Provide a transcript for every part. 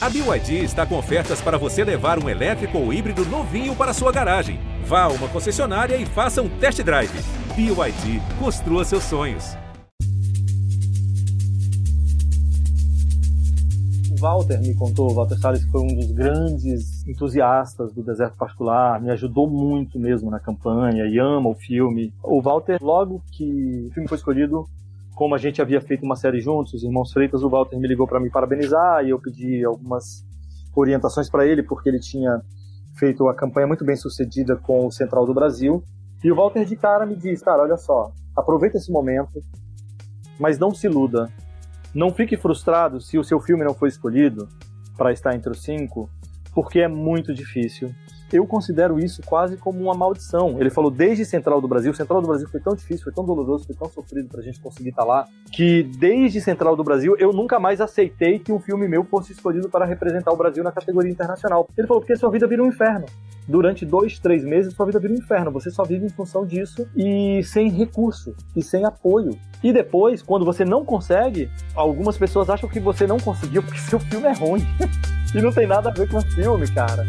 A BYD está com ofertas para você levar um elétrico ou híbrido novinho para sua garagem. Vá a uma concessionária e faça um test drive. BYD, construa seus sonhos. O Walter me contou, o Walter Salles foi um dos grandes entusiastas do Deserto Particular, me ajudou muito mesmo na campanha e ama o filme. O Walter, logo que o filme foi escolhido, como a gente havia feito uma série juntos, os Irmãos Freitas, o Walter me ligou para me parabenizar e eu pedi algumas orientações para ele, porque ele tinha feito uma campanha muito bem sucedida com o Central do Brasil. E o Walter de cara me disse, cara, olha só, aproveita esse momento, mas não se iluda. Não fique frustrado se o seu filme não foi escolhido para estar entre os cinco, porque é muito difícil eu considero isso quase como uma maldição. Ele falou desde Central do Brasil, Central do Brasil foi tão difícil, foi tão doloroso, foi tão sofrido pra gente conseguir estar tá lá, que desde Central do Brasil eu nunca mais aceitei que um filme meu fosse escolhido para representar o Brasil na categoria internacional. Ele falou, porque sua vida vira um inferno. Durante dois, três meses, sua vida vira um inferno. Você só vive em função disso e sem recurso e sem apoio. E depois, quando você não consegue, algumas pessoas acham que você não conseguiu porque seu filme é ruim. e não tem nada a ver com o filme, cara.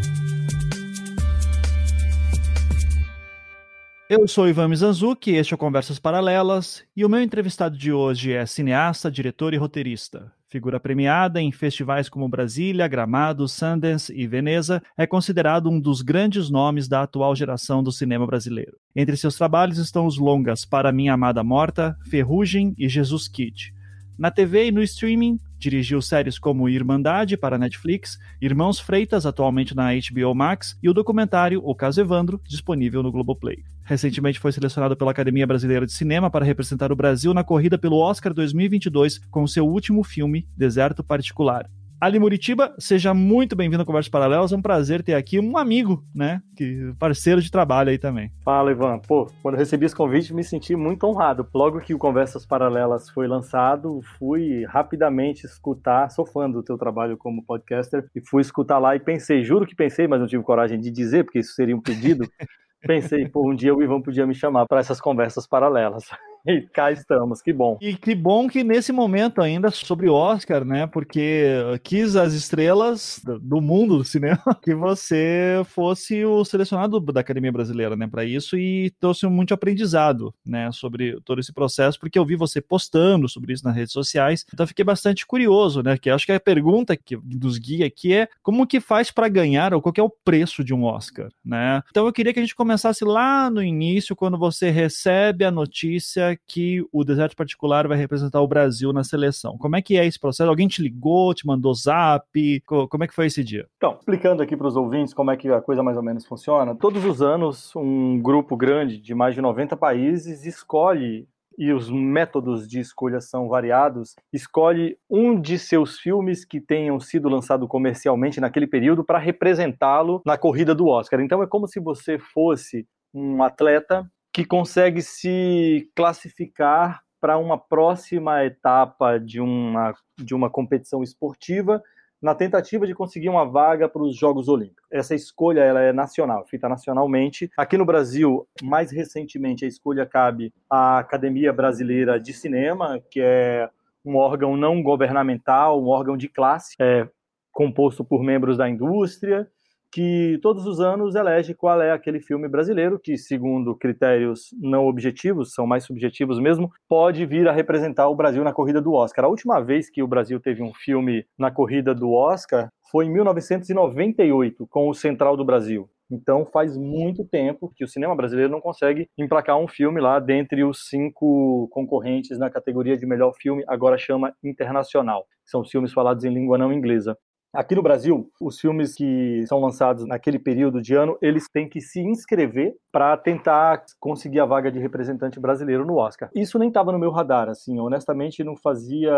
Eu sou Ivan Mizanzuki, este é Conversas Paralelas, e o meu entrevistado de hoje é cineasta, diretor e roteirista. Figura premiada em festivais como Brasília, Gramado, Sundance e Veneza, é considerado um dos grandes nomes da atual geração do cinema brasileiro. Entre seus trabalhos estão os longas Para Minha Amada Morta, Ferrugem e Jesus Kid. Na TV e no streaming, dirigiu séries como Irmandade para Netflix, Irmãos Freitas, atualmente na HBO Max, e o documentário O Caso Evandro, disponível no Globoplay. Recentemente foi selecionado pela Academia Brasileira de Cinema para representar o Brasil na corrida pelo Oscar 2022 com seu último filme, Deserto Particular. Ali Muritiba, seja muito bem-vindo ao Conversas Paralelas. É um prazer ter aqui um amigo, né? Que, parceiro de trabalho aí também. Fala, Ivan. Pô, quando recebi esse convite, me senti muito honrado. Logo que o Conversas Paralelas foi lançado, fui rapidamente escutar. Sou fã do teu trabalho como podcaster e fui escutar lá e pensei, juro que pensei, mas não tive coragem de dizer, porque isso seria um pedido. pensei, pô, um dia o Ivan podia me chamar para essas conversas paralelas. E cá estamos, que bom. E que bom que nesse momento ainda sobre o Oscar, né? Porque quis as estrelas do mundo do cinema que você fosse o selecionado da Academia Brasileira, né? Para isso e trouxe muito aprendizado, né? Sobre todo esse processo, porque eu vi você postando sobre isso nas redes sociais. Então fiquei bastante curioso, né? Que acho que a pergunta que dos guia aqui é como que faz para ganhar ou qual é o preço de um Oscar, né? Então eu queria que a gente começasse lá no início, quando você recebe a notícia que o deserto particular vai representar o Brasil na seleção. Como é que é esse processo? Alguém te ligou, te mandou zap? Como é que foi esse dia? Então, explicando aqui para os ouvintes como é que a coisa mais ou menos funciona. Todos os anos, um grupo grande de mais de 90 países escolhe e os métodos de escolha são variados, escolhe um de seus filmes que tenham sido lançado comercialmente naquele período para representá-lo na corrida do Oscar. Então é como se você fosse um atleta que consegue se classificar para uma próxima etapa de uma, de uma competição esportiva na tentativa de conseguir uma vaga para os Jogos Olímpicos. Essa escolha ela é nacional, feita nacionalmente. Aqui no Brasil, mais recentemente, a escolha cabe à Academia Brasileira de Cinema, que é um órgão não governamental, um órgão de classe, é, composto por membros da indústria que todos os anos elege qual é aquele filme brasileiro que, segundo critérios não objetivos, são mais subjetivos mesmo, pode vir a representar o Brasil na corrida do Oscar. A última vez que o Brasil teve um filme na corrida do Oscar foi em 1998, com o Central do Brasil. Então faz muito tempo que o cinema brasileiro não consegue emplacar um filme lá dentre os cinco concorrentes na categoria de melhor filme, agora chama internacional. São filmes falados em língua não inglesa. Aqui no Brasil, os filmes que são lançados naquele período de ano, eles têm que se inscrever para tentar conseguir a vaga de representante brasileiro no Oscar. Isso nem estava no meu radar, assim, honestamente não fazia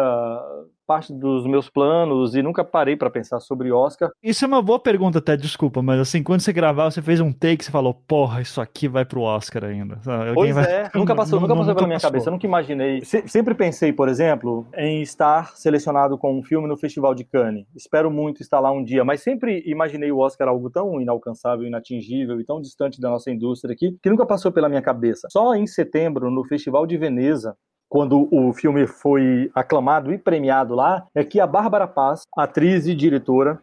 parte dos meus planos e nunca parei para pensar sobre Oscar. Isso é uma boa pergunta até, desculpa, mas assim, quando você gravava, você fez um take, você falou, porra, isso aqui vai pro Oscar ainda. Alguém pois vai... é, nunca passou, nunca passou pela minha passou. cabeça, eu nunca imaginei. Se, sempre pensei, por exemplo, em estar selecionado com um filme no Festival de Cannes. Espero muito estar lá um dia, mas sempre imaginei o Oscar algo tão inalcançável, inatingível e tão distante da nossa indústria aqui, que nunca passou pela minha cabeça. Só em setembro, no Festival de Veneza, quando o filme foi aclamado e premiado lá, é que a Bárbara Paz, atriz e diretora,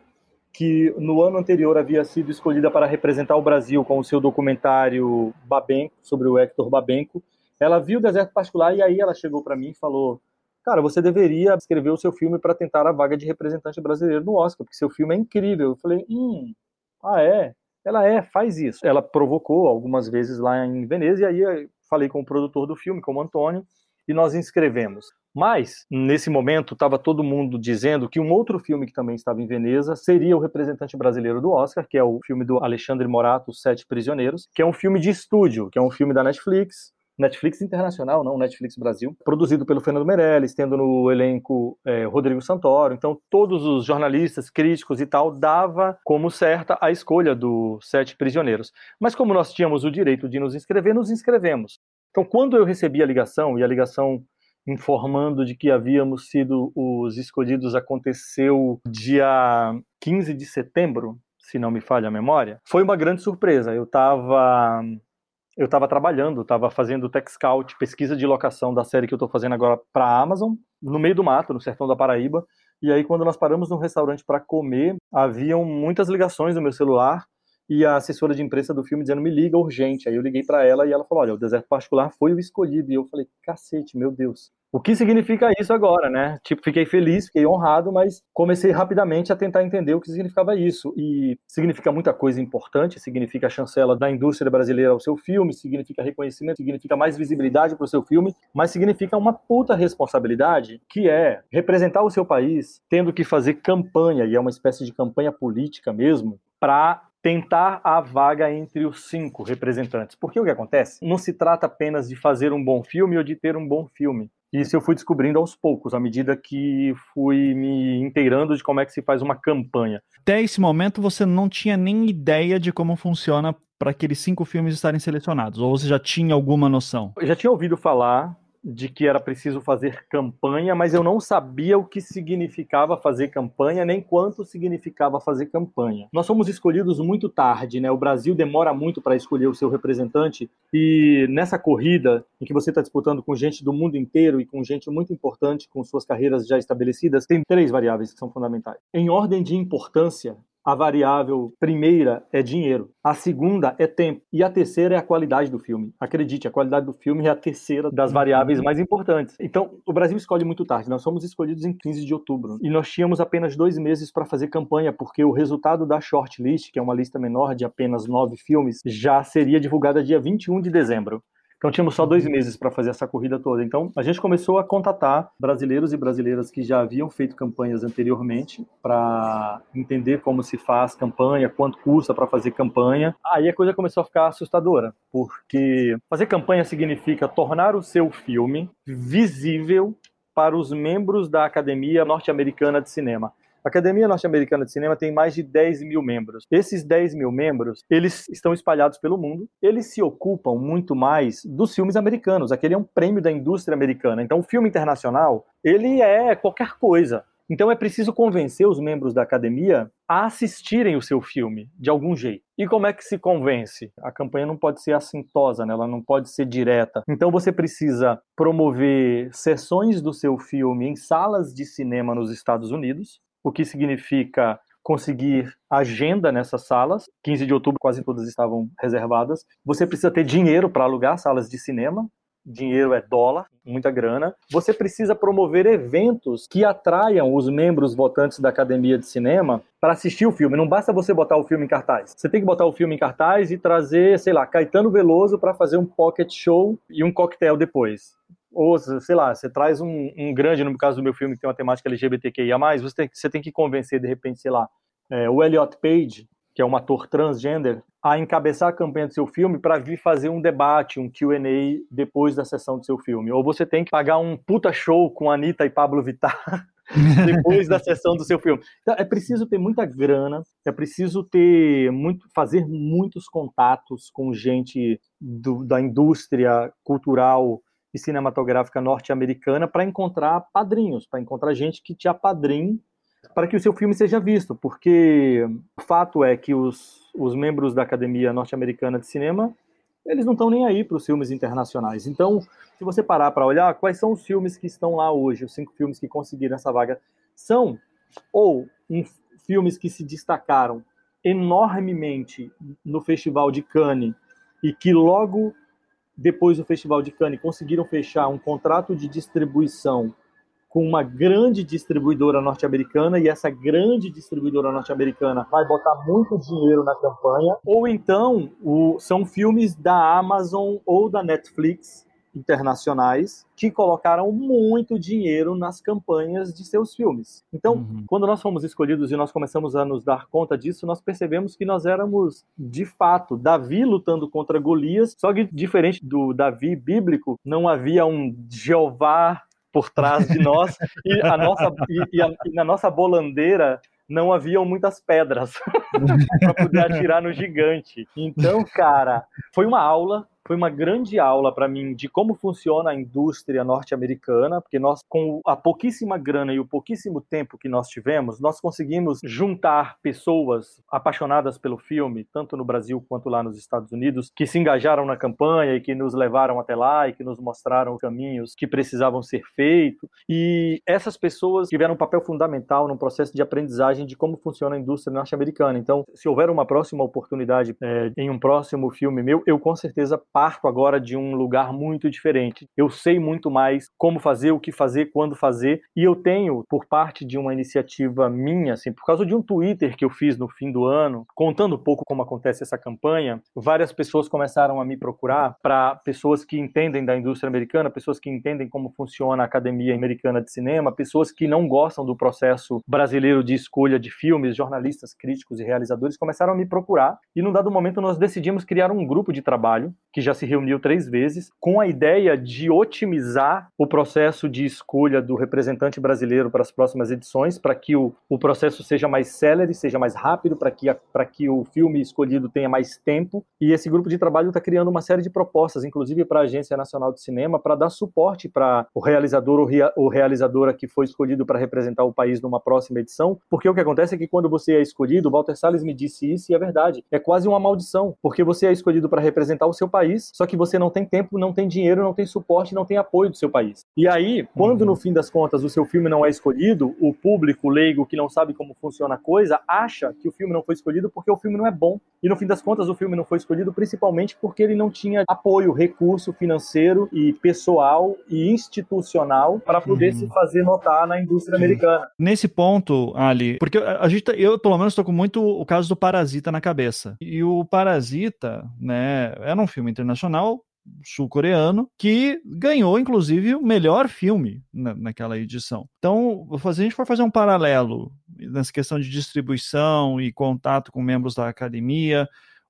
que no ano anterior havia sido escolhida para representar o Brasil com o seu documentário Babenco, sobre o Hector Babenco, ela viu o Deserto Particular e aí ela chegou para mim e falou: Cara, você deveria escrever o seu filme para tentar a vaga de representante brasileiro no Oscar, porque seu filme é incrível. Eu falei: Hum, ah, é? Ela é, faz isso. Ela provocou algumas vezes lá em Veneza, e aí falei com o produtor do filme, com o Antônio, e nós inscrevemos. Mas, nesse momento, estava todo mundo dizendo que um outro filme que também estava em Veneza seria o representante brasileiro do Oscar, que é o filme do Alexandre Morato, Sete Prisioneiros, que é um filme de estúdio, que é um filme da Netflix, Netflix internacional, não Netflix Brasil, produzido pelo Fernando Meirelles, tendo no elenco é, Rodrigo Santoro. Então, todos os jornalistas, críticos e tal, dava como certa a escolha do Sete Prisioneiros. Mas como nós tínhamos o direito de nos inscrever, nos inscrevemos. Então, quando eu recebi a ligação, e a ligação informando de que havíamos sido os escolhidos aconteceu dia 15 de setembro, se não me falha a memória, foi uma grande surpresa. Eu estava eu estava trabalhando, estava fazendo tech scout, pesquisa de locação da série que eu estou fazendo agora para a Amazon, no meio do mato, no sertão da Paraíba. E aí, quando nós paramos num restaurante para comer, haviam muitas ligações no meu celular e a assessora de imprensa do filme dizendo: me liga urgente. Aí eu liguei para ela e ela falou: olha, o deserto particular foi o escolhido. E eu falei: cacete, meu Deus. O que significa isso agora, né? Tipo, fiquei feliz, fiquei honrado, mas comecei rapidamente a tentar entender o que significava isso. E significa muita coisa importante, significa a chancela da indústria brasileira ao seu filme, significa reconhecimento, significa mais visibilidade para o seu filme, mas significa uma puta responsabilidade, que é representar o seu país tendo que fazer campanha, e é uma espécie de campanha política mesmo, para tentar a vaga entre os cinco representantes. Porque o que acontece? Não se trata apenas de fazer um bom filme ou de ter um bom filme. Isso eu fui descobrindo aos poucos, à medida que fui me inteirando de como é que se faz uma campanha. Até esse momento você não tinha nem ideia de como funciona para aqueles cinco filmes estarem selecionados? Ou você já tinha alguma noção? Eu já tinha ouvido falar, de que era preciso fazer campanha, mas eu não sabia o que significava fazer campanha, nem quanto significava fazer campanha. Nós fomos escolhidos muito tarde, né? O Brasil demora muito para escolher o seu representante, e nessa corrida em que você está disputando com gente do mundo inteiro e com gente muito importante, com suas carreiras já estabelecidas, tem três variáveis que são fundamentais. Em ordem de importância, a variável primeira é dinheiro, a segunda é tempo e a terceira é a qualidade do filme. Acredite, a qualidade do filme é a terceira das variáveis mais importantes. Então, o Brasil escolhe muito tarde. Nós fomos escolhidos em 15 de outubro e nós tínhamos apenas dois meses para fazer campanha, porque o resultado da shortlist, que é uma lista menor de apenas nove filmes, já seria divulgada dia 21 de dezembro. Então tínhamos só dois uhum. meses para fazer essa corrida toda. Então a gente começou a contatar brasileiros e brasileiras que já haviam feito campanhas anteriormente para entender como se faz campanha, quanto custa para fazer campanha. Aí a coisa começou a ficar assustadora, porque fazer campanha significa tornar o seu filme visível para os membros da Academia Norte-Americana de Cinema. A Academia Norte-Americana de Cinema tem mais de 10 mil membros. Esses 10 mil membros, eles estão espalhados pelo mundo. Eles se ocupam muito mais dos filmes americanos. Aquele é um prêmio da indústria americana. Então, o filme internacional, ele é qualquer coisa. Então é preciso convencer os membros da academia a assistirem o seu filme de algum jeito. E como é que se convence? A campanha não pode ser assintosa, né? ela não pode ser direta. Então você precisa promover sessões do seu filme em salas de cinema nos Estados Unidos o que significa conseguir agenda nessas salas. 15 de outubro quase todas estavam reservadas. Você precisa ter dinheiro para alugar salas de cinema. Dinheiro é dólar, muita grana. Você precisa promover eventos que atraiam os membros votantes da Academia de Cinema para assistir o filme. Não basta você botar o filme em cartaz. Você tem que botar o filme em cartaz e trazer, sei lá, Caetano Veloso para fazer um pocket show e um coquetel depois ou sei lá, você traz um, um, grande, no caso do meu filme que tem uma temática LGBTQIA+, você tem, você tem que convencer, de repente, sei lá, é, o Elliot Page, que é um ator transgender, a encabeçar a campanha do seu filme para vir fazer um debate, um Q&A depois da sessão do seu filme. Ou você tem que pagar um puta show com Anitta e Pablo Vittar depois da sessão do seu filme. Então, é preciso ter muita grana, é preciso ter muito, fazer muitos contatos com gente do, da indústria cultural e cinematográfica norte-americana para encontrar padrinhos, para encontrar gente que te apadrinhe para que o seu filme seja visto, porque o fato é que os, os membros da Academia Norte-Americana de Cinema eles não estão nem aí para os filmes internacionais. Então, se você parar para olhar, quais são os filmes que estão lá hoje, os cinco filmes que conseguiram essa vaga, são ou um, filmes que se destacaram enormemente no Festival de Cannes e que logo depois do Festival de Cannes conseguiram fechar um contrato de distribuição com uma grande distribuidora norte-americana e essa grande distribuidora norte-americana vai botar muito dinheiro na campanha, ou então o, são filmes da Amazon ou da Netflix internacionais que colocaram muito dinheiro nas campanhas de seus filmes. Então, uhum. quando nós fomos escolhidos e nós começamos a nos dar conta disso, nós percebemos que nós éramos, de fato, Davi lutando contra Golias, só que diferente do Davi bíblico, não havia um Jeová por trás de nós e, a nossa, e, e, a, e na nossa bolandeira não haviam muitas pedras para poder atirar no gigante. Então, cara, foi uma aula foi uma grande aula para mim de como funciona a indústria norte-americana, porque nós, com a pouquíssima grana e o pouquíssimo tempo que nós tivemos, nós conseguimos juntar pessoas apaixonadas pelo filme, tanto no Brasil quanto lá nos Estados Unidos, que se engajaram na campanha e que nos levaram até lá e que nos mostraram os caminhos que precisavam ser feitos. E essas pessoas tiveram um papel fundamental no processo de aprendizagem de como funciona a indústria norte-americana. Então, se houver uma próxima oportunidade é, em um próximo filme meu, eu com certeza parto agora de um lugar muito diferente. Eu sei muito mais como fazer, o que fazer, quando fazer, e eu tenho, por parte de uma iniciativa minha, assim, por causa de um Twitter que eu fiz no fim do ano, contando um pouco como acontece essa campanha, várias pessoas começaram a me procurar para pessoas que entendem da indústria americana, pessoas que entendem como funciona a Academia Americana de Cinema, pessoas que não gostam do processo brasileiro de escolha de filmes, jornalistas, críticos e realizadores começaram a me procurar, e num dado momento nós decidimos criar um grupo de trabalho que já se reuniu três vezes, com a ideia de otimizar o processo de escolha do representante brasileiro para as próximas edições, para que o, o processo seja mais célere, seja mais rápido, para que, para que o filme escolhido tenha mais tempo. E esse grupo de trabalho está criando uma série de propostas, inclusive para a Agência Nacional de Cinema, para dar suporte para o realizador ou, rea, ou realizadora que foi escolhido para representar o país numa próxima edição, porque o que acontece é que quando você é escolhido, o Walter Salles me disse isso e é verdade, é quase uma maldição, porque você é escolhido para representar o seu país país, só que você não tem tempo, não tem dinheiro, não tem suporte, não tem apoio do seu país. E aí, quando uhum. no fim das contas o seu filme não é escolhido, o público leigo que não sabe como funciona a coisa acha que o filme não foi escolhido porque o filme não é bom. E no fim das contas o filme não foi escolhido principalmente porque ele não tinha apoio, recurso financeiro e pessoal e institucional para poder uhum. se fazer notar na indústria Sim. americana. Nesse ponto, Ali, porque a gente, tá, eu pelo menos estou com muito o caso do Parasita na cabeça. E o Parasita, né, era um filme internacional sul-coreano que ganhou inclusive o melhor filme na, naquela edição. Então, se a gente for fazer um paralelo nessa questão de distribuição e contato com membros da academia,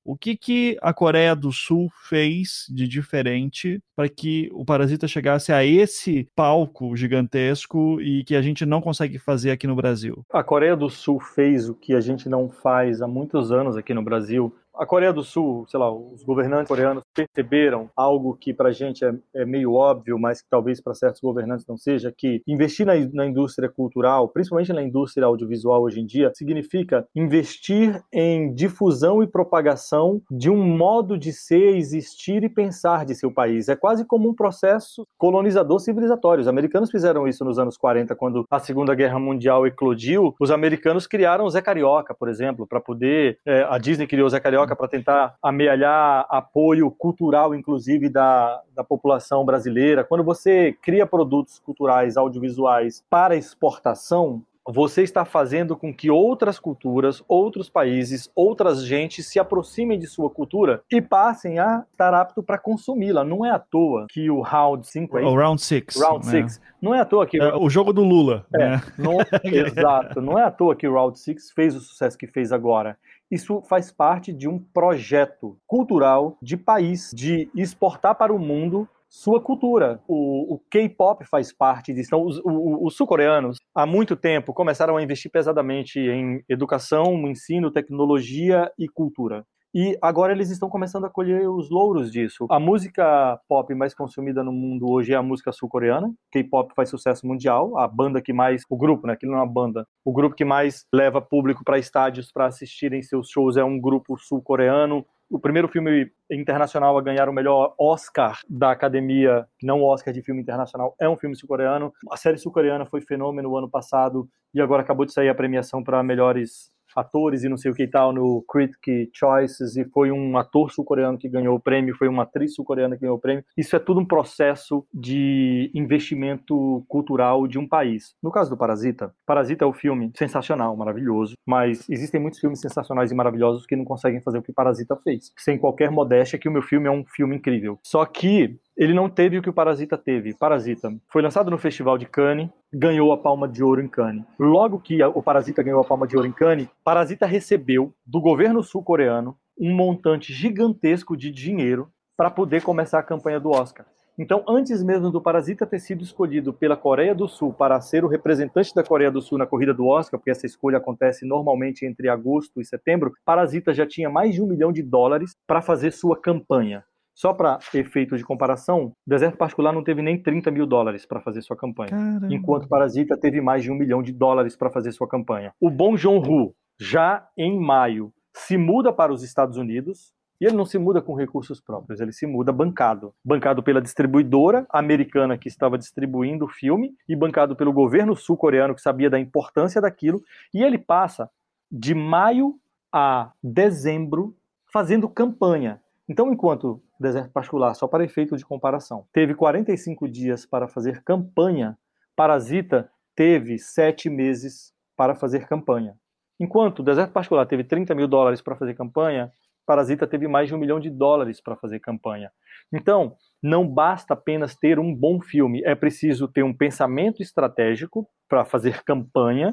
o que, que a Coreia do Sul fez de diferente para que o Parasita chegasse a esse palco gigantesco e que a gente não consegue fazer aqui no Brasil? A Coreia do Sul fez o que a gente não faz há muitos anos aqui no Brasil, a Coreia do Sul, sei lá, os governantes coreanos perceberam algo que para a gente é, é, meio óbvio, mas que talvez para certos governantes não seja, que investir na, na, indústria cultural, principalmente na indústria audiovisual hoje em dia, significa investir em difusão e propagação de um modo de ser, existir e pensar de seu país. É quase como um processo colonizador civilizatório. Os americanos fizeram isso nos anos 40, quando a Segunda Guerra Mundial eclodiu. Os americanos criaram o Zé Carioca, por exemplo, para poder. É, a Disney criou o Zé Carioca Para tentar amealhar apoio cultural, inclusive, da, da população brasileira. Quando você cria produtos culturais audiovisuais para exportação, você está fazendo com que outras culturas, outros países, outras gentes se aproximem de sua cultura e passem a estar apto para consumi-la. Não é à toa que o Round 5 é O Round 6. Round 6. Né? Não é à toa que... É, o jogo do Lula. É, né? não, exato. Não é à toa que o Round 6 fez o sucesso que fez agora. Isso faz parte de um projeto cultural de país, de exportar para o mundo sua cultura. O, o K-pop faz parte disso. Então, os, os sul-coreanos, há muito tempo, começaram a investir pesadamente em educação, ensino, tecnologia e cultura. E agora eles estão começando a colher os louros disso. A música pop mais consumida no mundo hoje é a música sul-coreana. K-pop faz sucesso mundial. A banda que mais, o grupo, né? Aquilo não é uma banda. O grupo que mais leva público para estádios para assistirem seus shows é um grupo sul-coreano o primeiro filme internacional a ganhar o melhor Oscar da Academia, não Oscar de filme internacional, é um filme sul-coreano. A série sul-coreana foi fenômeno ano passado e agora acabou de sair a premiação para melhores atores e não sei o que e tal no Critic Choices e foi um ator sul-coreano que ganhou o prêmio, foi uma atriz sul-coreana que ganhou o prêmio. Isso é tudo um processo de investimento cultural de um país. No caso do Parasita, Parasita é um filme sensacional, maravilhoso, mas existem muitos filmes sensacionais e maravilhosos que não conseguem fazer o que Parasita fez. Sem qualquer modéstia que o meu filme é um filme incrível. Só que ele não teve o que o Parasita teve. Parasita foi lançado no Festival de Cannes, ganhou a Palma de Ouro em Cannes. Logo que o Parasita ganhou a Palma de Ouro em Cannes, Parasita recebeu do governo sul-coreano um montante gigantesco de dinheiro para poder começar a campanha do Oscar. Então, antes mesmo do Parasita ter sido escolhido pela Coreia do Sul para ser o representante da Coreia do Sul na corrida do Oscar, porque essa escolha acontece normalmente entre agosto e setembro, Parasita já tinha mais de um milhão de dólares para fazer sua campanha. Só para efeito de comparação, Deserto Particular não teve nem 30 mil dólares para fazer sua campanha, Caramba. enquanto Parasita teve mais de um milhão de dólares para fazer sua campanha. O Bong Joon-ho, já em maio, se muda para os Estados Unidos, e ele não se muda com recursos próprios, ele se muda bancado. Bancado pela distribuidora americana que estava distribuindo o filme e bancado pelo governo sul-coreano que sabia da importância daquilo. E ele passa de maio a dezembro fazendo campanha. Então, enquanto deserto particular, só para efeito de comparação, teve 45 dias para fazer campanha, Parasita teve sete meses para fazer campanha. Enquanto o deserto particular teve 30 mil dólares para fazer campanha, Parasita teve mais de um milhão de dólares para fazer campanha. Então, não basta apenas ter um bom filme, é preciso ter um pensamento estratégico para fazer campanha,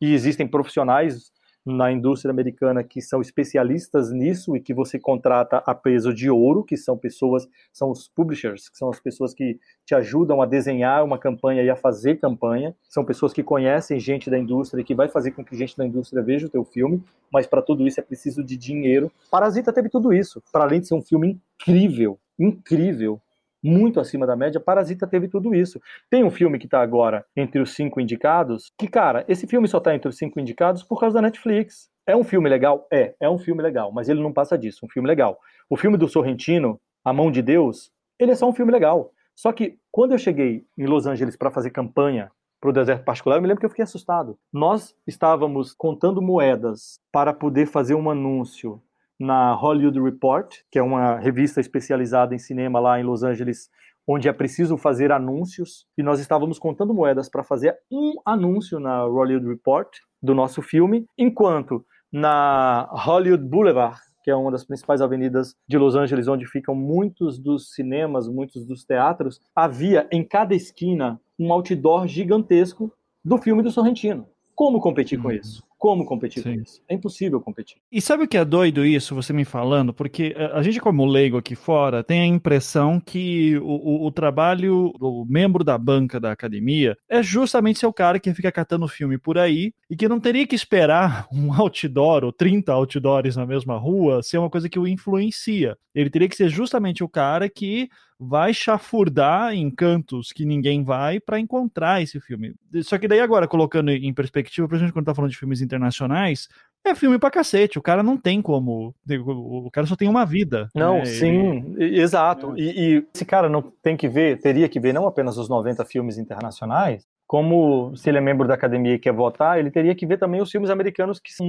e existem profissionais na indústria americana que são especialistas nisso e que você contrata a peso de ouro, que são pessoas, são os publishers, que são as pessoas que te ajudam a desenhar uma campanha e a fazer campanha. São pessoas que conhecem gente da indústria e que vai fazer com que gente da indústria veja o teu filme, mas para tudo isso é preciso de dinheiro. Parasita teve tudo isso, para além de ser um filme incrível, incrível, muito acima da média. Parasita teve tudo isso. Tem um filme que está agora entre os cinco indicados, que, cara, esse filme só está entre os cinco indicados por causa da Netflix. É um filme legal? É, é um filme legal, mas ele não passa disso, um filme legal. O filme do Sorrentino, A Mão de Deus, ele é só um filme legal. Só que quando eu cheguei em Los Angeles para fazer campanha para o deserto particular, eu me lembro que eu fiquei assustado. Nós estávamos contando moedas para poder fazer um anúncio na Hollywood Report, que é uma revista especializada em cinema lá em Los Angeles, onde é preciso fazer anúncios, e nós estávamos contando moedas para fazer um anúncio na Hollywood Report do nosso filme, enquanto na Hollywood Boulevard, que é uma das principais avenidas de Los Angeles, onde ficam muitos dos cinemas, muitos dos teatros, havia em cada esquina um outdoor gigantesco do filme do Sorrentino. Como competir uhum. com isso? Como competir Sim. com isso? É impossível competir. E sabe o que é doido isso, você me falando? Porque eh, a gente, como leigo aqui fora, tem a impressão que o, o, o trabalho do membro da banca da academia é justamente ser o cara que fica catando filme por aí e que não teria que esperar um outdoor ou 30 outdoors na mesma rua ser uma coisa que o influencia. Ele teria que ser justamente o cara que vai chafurdar em cantos que ninguém vai para encontrar esse filme. Só que daí agora, colocando em perspectiva, exemplo, quando tá falando de filmes internacionais, é filme pra cacete, o cara não tem como, o cara só tem uma vida. Não, né? sim, Ele... exato, é. e, e esse cara não tem que ver, teria que ver não apenas os 90 filmes internacionais, como se ele é membro da academia e quer votar, ele teria que ver também os filmes americanos que são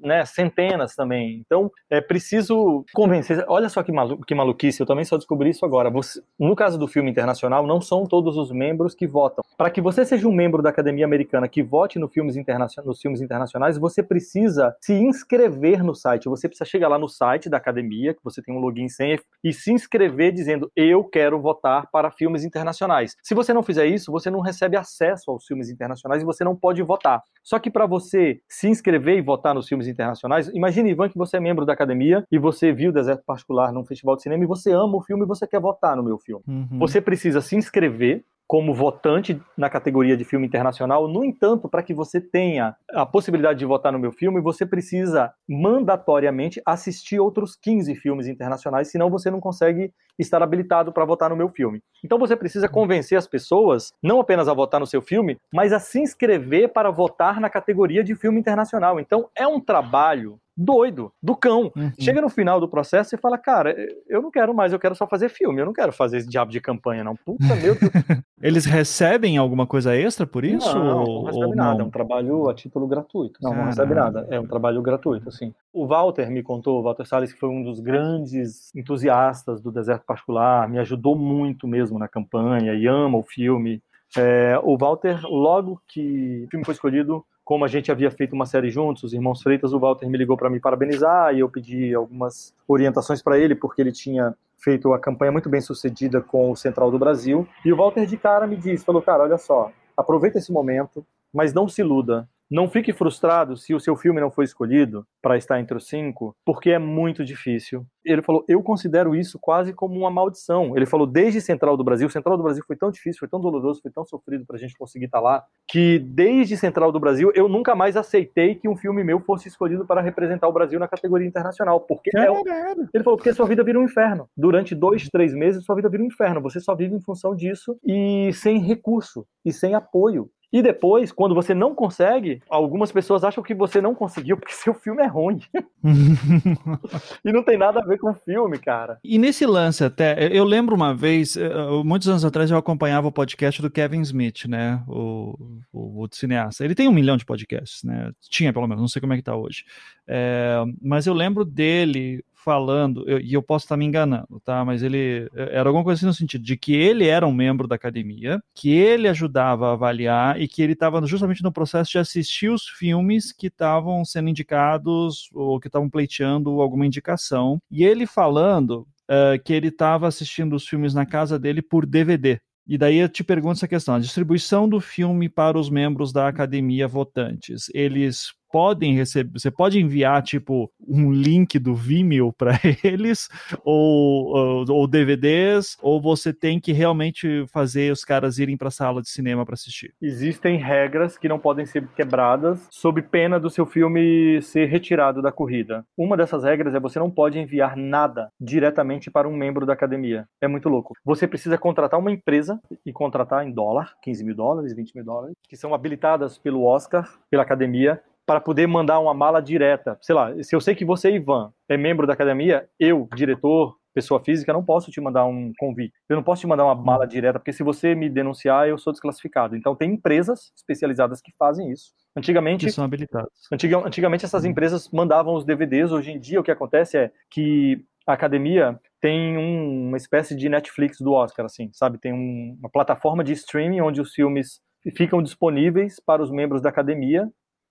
né, centenas também. Então, é preciso convencer. Olha só que, malu que maluquice, eu também só descobri isso agora. Você, no caso do filme internacional, não são todos os membros que votam. Para que você seja um membro da academia americana que vote no filmes nos filmes internacionais, você precisa se inscrever no site. Você precisa chegar lá no site da academia, que você tem um login sem e se inscrever dizendo eu quero votar para filmes internacionais. Se você não fizer isso, você não recebe acesso acesso aos filmes internacionais e você não pode votar. Só que para você se inscrever e votar nos filmes internacionais, imagine, Ivan, que você é membro da academia e você viu Deserto Particular num festival de cinema e você ama o filme e você quer votar no meu filme. Uhum. Você precisa se inscrever como votante na categoria de filme internacional. No entanto, para que você tenha a possibilidade de votar no meu filme, você precisa mandatoriamente assistir outros 15 filmes internacionais, senão você não consegue estar habilitado para votar no meu filme. Então você precisa convencer as pessoas não apenas a votar no seu filme, mas a se inscrever para votar na categoria de filme internacional. Então é um trabalho doido, do cão. Uhum. Chega no final do processo e fala, cara, eu não quero mais, eu quero só fazer filme, eu não quero fazer esse diabo de campanha, não. Puta, meu Deus. Eles recebem alguma coisa extra por isso? Não, ou, não recebe nada, não? é um trabalho a título gratuito. Não, Caramba. não recebe nada, é um trabalho gratuito, assim. O Walter me contou, o Walter Salles, que foi um dos grandes entusiastas do Deserto Particular, me ajudou muito mesmo na campanha e ama o filme. É, o Walter, logo que o filme foi escolhido, como a gente havia feito uma série juntos, os irmãos Freitas, o Walter me ligou para me parabenizar e eu pedi algumas orientações para ele, porque ele tinha feito a campanha muito bem sucedida com o Central do Brasil. E o Walter de cara me disse, falou, cara, olha só, aproveita esse momento, mas não se iluda. Não fique frustrado se o seu filme não foi escolhido para estar entre os cinco, porque é muito difícil. Ele falou: Eu considero isso quase como uma maldição. Ele falou: Desde Central do Brasil, Central do Brasil foi tão difícil, foi tão doloroso, foi tão sofrido para a gente conseguir estar tá lá, que desde Central do Brasil eu nunca mais aceitei que um filme meu fosse escolhido para representar o Brasil na categoria internacional. Porque é, é Ele falou: Porque sua vida vira um inferno. Durante dois, três meses, sua vida vira um inferno. Você só vive em função disso e sem recurso e sem apoio. E depois, quando você não consegue, algumas pessoas acham que você não conseguiu porque seu filme é ruim. e não tem nada a ver com o filme, cara. E nesse lance até, eu lembro uma vez, eh, muitos anos atrás eu acompanhava o podcast do Kevin Smith, né? O, o, o cineasta. Ele tem um milhão de podcasts, né? Tinha pelo menos, não sei como é que tá hoje. É, mas eu lembro dele falando, eu, e eu posso estar me enganando, tá? Mas ele é, era alguma coisa assim no sentido de que ele era um membro da academia, que ele ajudava a avaliar e que ele estava justamente no processo de assistir os filmes que estavam sendo indicados ou que estavam pleiteando alguma indicação. E ele falando uh, que ele estava assistindo os filmes na casa dele por DVD. E daí eu te pergunto essa questão: a distribuição do filme para os membros da academia votantes, eles podem receber, você pode enviar tipo um link do Vimeo para eles ou, ou, ou, DVDs ou você tem que realmente fazer os caras irem para a sala de cinema para assistir. Existem regras que não podem ser quebradas sob pena do seu filme ser retirado da corrida. Uma dessas regras é você não pode enviar nada diretamente para um membro da academia. É muito louco. Você precisa contratar uma empresa e contratar em dólar, 15 mil dólares, 20 mil dólares, que são habilitadas pelo Oscar, pela academia, para poder mandar uma mala direta. Sei lá, se eu sei que você, Ivan, é membro da academia, eu, diretor, pessoa física, não posso te mandar um convite. Eu não posso te mandar uma mala direta, porque se você me denunciar, eu sou desclassificado. Então, tem empresas especializadas que fazem isso. Antigamente. Que são habilitadas. antigamente, essas empresas mandavam os DVDs. Hoje em dia, o que acontece é que a academia tem um, uma espécie de Netflix do Oscar, assim, sabe? Tem um, uma plataforma de streaming onde os filmes ficam disponíveis para os membros da academia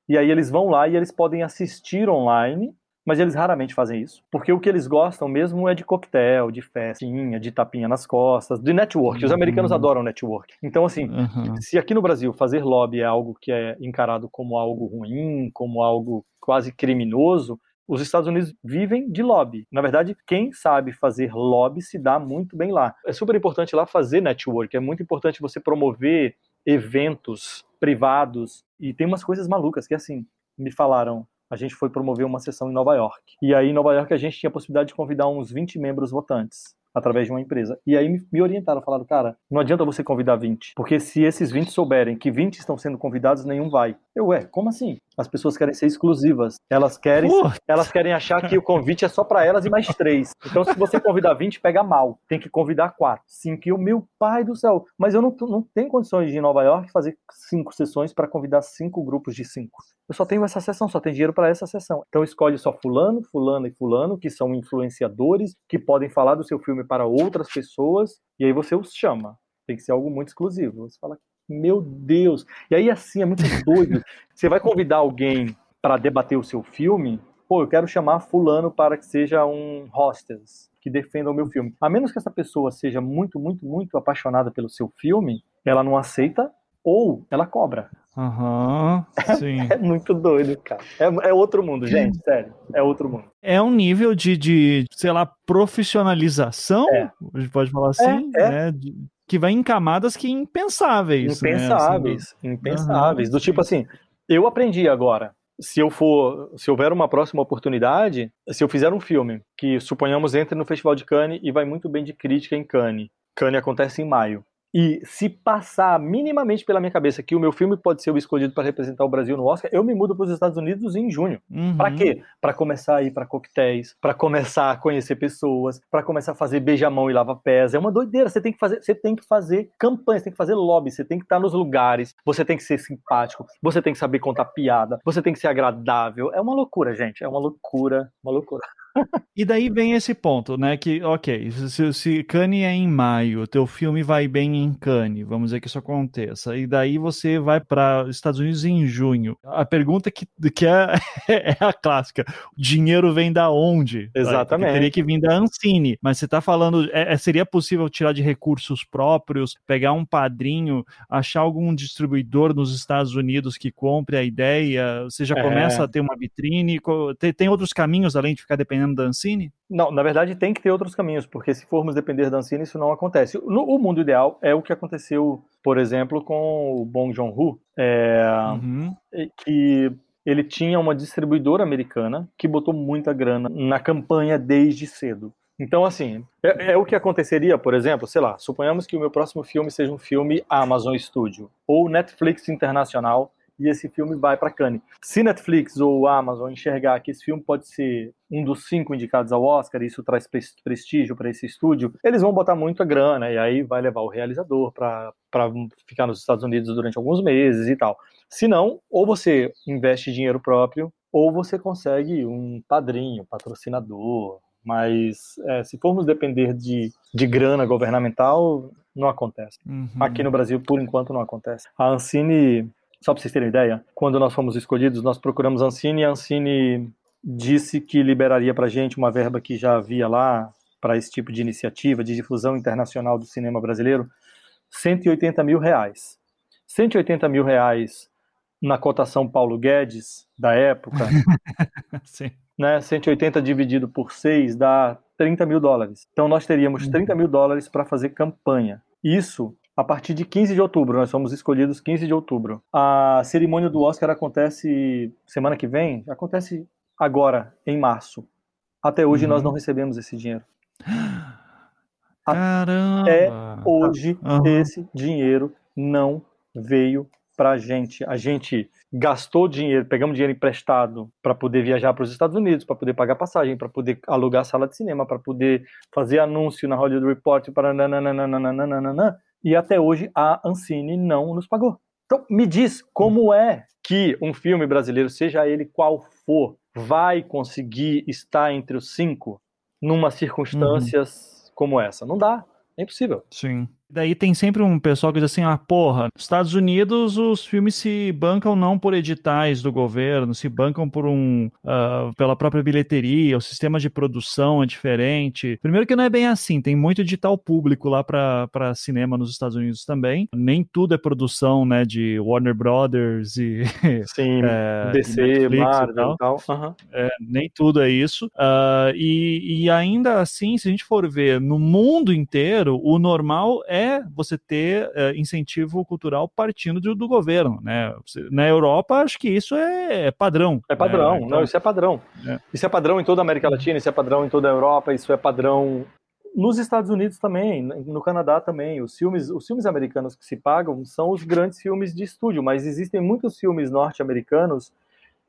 e aí eles vão lá e eles podem assistir online, mas eles raramente fazem isso, porque o que eles gostam mesmo é de coquetel, de festinha, de tapinha nas costas, de network. Os americanos uhum. adoram network. Então, assim, uhum. se aqui no Brasil fazer lobby é algo que é encarado como algo ruim, como algo quase criminoso, os Estados Unidos vivem de lobby. Na verdade, quem sabe fazer lobby se dá muito bem lá. É super importante lá fazer network, é muito importante você promover eventos privados e tem umas coisas malucas que assim me falaram a gente foi promover uma sessão em Nova York. E aí, em Nova York, a gente tinha a possibilidade de convidar uns 20 membros votantes através de uma empresa. E aí me orientaram, falaram, cara, não adianta você convidar 20, porque se esses 20 souberem que 20 estão sendo convidados, nenhum vai. Eu, ué, como assim? As pessoas querem ser exclusivas. Elas querem, elas querem achar que o convite é só para elas e mais três. Então, se você convidar 20, pega mal. Tem que convidar quatro, cinco. E o meu pai do céu. Mas eu não, não tenho condições de ir em Nova York fazer cinco sessões para convidar cinco grupos de cinco. Eu só tenho essa sessão, só tenho dinheiro para essa sessão. Então escolhe só fulano, fulano e fulano, que são influenciadores, que podem falar do seu filme para outras pessoas, e aí você os chama. Tem que ser algo muito exclusivo. Você fala, meu Deus. E aí, assim, é muito doido. Você vai convidar alguém para debater o seu filme, pô, eu quero chamar fulano para que seja um hostess, que defenda o meu filme. A menos que essa pessoa seja muito, muito, muito apaixonada pelo seu filme, ela não aceita ou ela cobra. Aham, uhum, sim. É, muito doido, cara. É, é, outro mundo, gente, sério. É outro mundo. É um nível de, de sei lá, profissionalização, é. a gente pode falar assim, é, é. né? De, que vai em camadas que impensáveis. Né, impensáveis, né? impensáveis. Uhum. Do tipo assim, eu aprendi agora. Se eu for, se houver uma próxima oportunidade, se eu fizer um filme que suponhamos entre no Festival de Cannes e vai muito bem de crítica em Cannes. Cannes acontece em maio. E se passar minimamente pela minha cabeça que o meu filme pode ser o escolhido para representar o Brasil no Oscar, eu me mudo para os Estados Unidos em junho. Uhum. Para quê? Para começar a ir para coquetéis, para começar a conhecer pessoas, para começar a fazer beijamão e lava-pés. É uma doideira. Você tem que fazer, você tem que fazer campanha, você tem que fazer lobby, você tem que estar nos lugares, você tem que ser simpático, você tem que saber contar piada, você tem que ser agradável. É uma loucura, gente. É uma loucura, uma loucura. E daí vem esse ponto, né? Que, ok, se, se Cannes é em maio, teu filme vai bem em Cannes, vamos dizer que isso aconteça. E daí você vai para Estados Unidos em junho. A pergunta que, que é, é a clássica: o dinheiro vem da onde? Exatamente. teria que vir da Ancine. Mas você está falando, é, é, seria possível tirar de recursos próprios, pegar um padrinho, achar algum distribuidor nos Estados Unidos que compre a ideia? Você já é. começa a ter uma vitrine? Tem, tem outros caminhos além de ficar dependendo dependendo da Ancine? Não, na verdade tem que ter outros caminhos, porque se formos depender da Ancine, isso não acontece. No, o mundo ideal é o que aconteceu, por exemplo, com o Bong Joon-ho, é, uhum. que ele tinha uma distribuidora americana que botou muita grana na campanha desde cedo. Então, assim, é, é, o que aconteceria, por exemplo, sei lá, suponhamos que o meu próximo filme seja um filme Amazon Studio ou Netflix Internacional e esse filme vai para Cannes. Se Netflix ou Amazon enxergar que esse filme pode ser um dos cinco indicados ao Oscar, e isso traz prestígio para esse estúdio, eles vão botar muita grana e aí vai levar o realizador para ficar nos Estados Unidos durante alguns meses e tal. Se não, ou você investe dinheiro próprio, ou você consegue um padrinho, patrocinador. Mas é, se formos depender de, de grana governamental, não acontece. Uhum. Aqui no Brasil, por enquanto, não acontece. A Ancine só para vocês terem ideia, quando nós fomos escolhidos, nós procuramos a Ancine e a Ancine disse que liberaria para gente uma verba que já havia lá para esse tipo de iniciativa de difusão internacional do cinema brasileiro, 180 mil reais. 180 mil reais na cotação Paulo Guedes da época, Sim. Né, 180 dividido por 6 dá 30 mil dólares. Então nós teríamos 30 uhum. mil dólares para fazer campanha. Isso a partir de 15 de outubro. Nós somos escolhidos 15 de outubro. A cerimônia do Oscar acontece semana que vem, acontece agora, em março. Até hoje uhum. nós não recebemos esse dinheiro. Caramba! Até hoje uhum. esse dinheiro não veio para a gente. A gente gastou dinheiro, pegamos dinheiro emprestado para poder viajar para os Estados Unidos, para poder pagar passagem, para poder alugar sala de cinema, para poder fazer anúncio na Hollywood Report, para nananana, e até hoje a Ancine não nos pagou. Então, me diz como é que um filme brasileiro, seja ele qual for, vai conseguir estar entre os cinco numa circunstâncias uhum. como essa? Não dá, é impossível. Sim. Daí tem sempre um pessoal que diz assim: ah, porra, nos Estados Unidos os filmes se bancam não por editais do governo, se bancam por um uh, pela própria bilheteria, o sistema de produção é diferente. Primeiro que não é bem assim, tem muito edital público lá para cinema nos Estados Unidos também. Nem tudo é produção, né, de Warner Brothers e Sim, é, DC, Marvel e tal. tal. Uhum. É, nem tudo é isso. Uh, e, e ainda assim, se a gente for ver no mundo inteiro, o normal é é você ter é, incentivo cultural partindo do, do governo, né? Na Europa, acho que isso é, é padrão. É padrão, né? então, não, isso é padrão. É. Isso é padrão em toda a América Latina, isso é padrão em toda a Europa, isso é padrão nos Estados Unidos também, no Canadá também. Os filmes, os filmes americanos que se pagam são os grandes filmes de estúdio, mas existem muitos filmes norte-americanos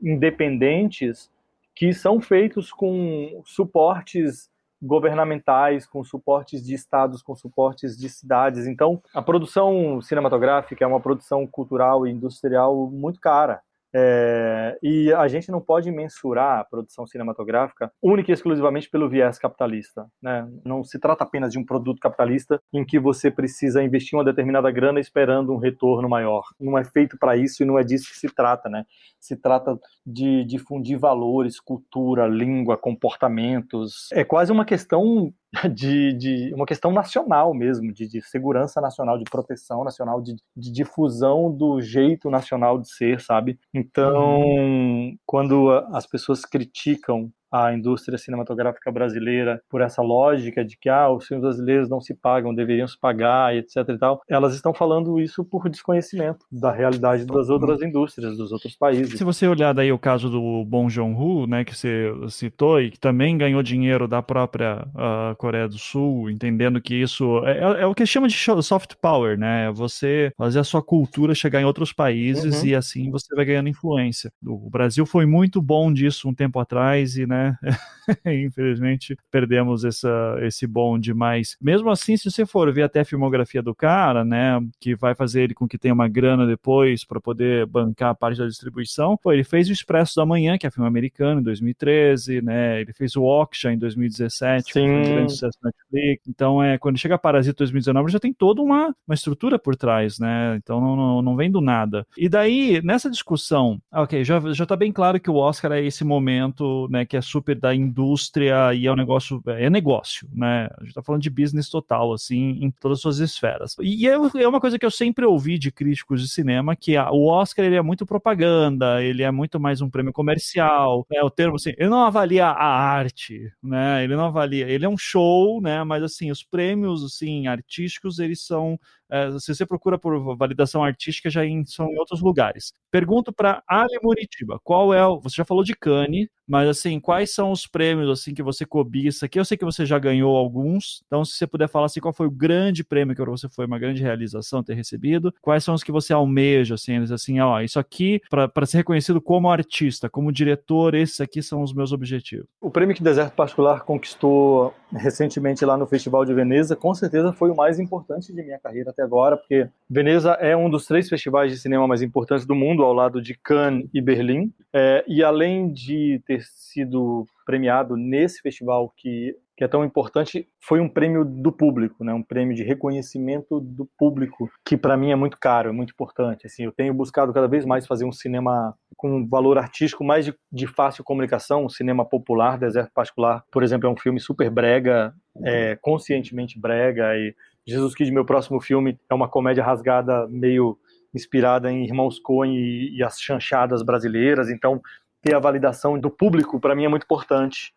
independentes que são feitos com suportes governamentais, com suportes de estados, com suportes de cidades. Então, a produção cinematográfica é uma produção cultural e industrial muito cara. É, e a gente não pode mensurar a produção cinematográfica única e exclusivamente pelo viés capitalista. Né? Não se trata apenas de um produto capitalista em que você precisa investir uma determinada grana esperando um retorno maior. Não é feito para isso e não é disso que se trata. Né? Se trata de difundir valores, cultura, língua, comportamentos. É quase uma questão de, de, uma questão nacional mesmo, de, de, segurança nacional, de proteção nacional, de, de, difusão do jeito nacional de ser, sabe? Então, uhum. quando as pessoas criticam a indústria cinematográfica brasileira por essa lógica de que ah, os filmes brasileiros não se pagam, deveriam se pagar, etc e tal, elas estão falando isso por desconhecimento da realidade das outras indústrias, dos outros países. Se você olhar daí o caso do Bong Joon-ho, né, que você citou e que também ganhou dinheiro da própria uh, Coreia do Sul, entendendo que isso é, é, é o que chama de soft power, né? É você fazer a sua cultura chegar em outros países uhum. e assim você vai ganhando influência. O Brasil foi muito bom disso um tempo atrás e, né, infelizmente perdemos essa, esse bonde, mas mesmo assim, se você for ver até a filmografia do cara, né, que vai fazer ele com que tenha uma grana depois para poder bancar a parte da distribuição, pô, ele fez o Expresso da Manhã, que é filme americano, em 2013, né, ele fez o Oksha em 2017, Sim. um grande sucesso na Netflix, então é, quando chega Parasita 2019 já tem toda uma, uma estrutura por trás, né, então não, não, não vem do nada. E daí, nessa discussão, ok, já, já tá bem claro que o Oscar é esse momento, né, que é super da indústria e é um negócio, é negócio, né, a gente tá falando de business total, assim, em todas as suas esferas. E é, é uma coisa que eu sempre ouvi de críticos de cinema, que a, o Oscar, ele é muito propaganda, ele é muito mais um prêmio comercial, é o termo assim, ele não avalia a arte, né, ele não avalia, ele é um show, né, mas assim, os prêmios, assim, artísticos, eles são é, se você procura por validação artística, já em, são em outros lugares. Pergunto para Ali Muritiba, qual é o, você já falou de Cannes, mas assim, quais são os prêmios assim que você cobiça? Que eu sei que você já ganhou alguns, então se você puder falar assim, qual foi o grande prêmio que você foi uma grande realização ter recebido? Quais são os que você almeja assim, assim, ó, isso aqui para ser reconhecido como artista, como diretor, esses aqui são os meus objetivos. O prêmio que Deserto Particular conquistou recentemente lá no Festival de Veneza, com certeza foi o mais importante de minha carreira até agora, porque Veneza é um dos três festivais de cinema mais importantes do mundo, ao lado de Cannes e Berlim. É, e além de ter sido premiado nesse festival que, que é tão importante, foi um prêmio do público, né? um prêmio de reconhecimento do público, que para mim é muito caro, é muito importante. Assim, eu tenho buscado cada vez mais fazer um cinema com valor artístico mais de, de fácil comunicação, um cinema popular, Deserto Particular, por exemplo, é um filme super brega, é, conscientemente brega, e Jesus Kid, meu próximo filme, é uma comédia rasgada meio inspirada em Irmãos Coen e, e as chanchadas brasileiras, então ter a validação do público para mim é muito importante.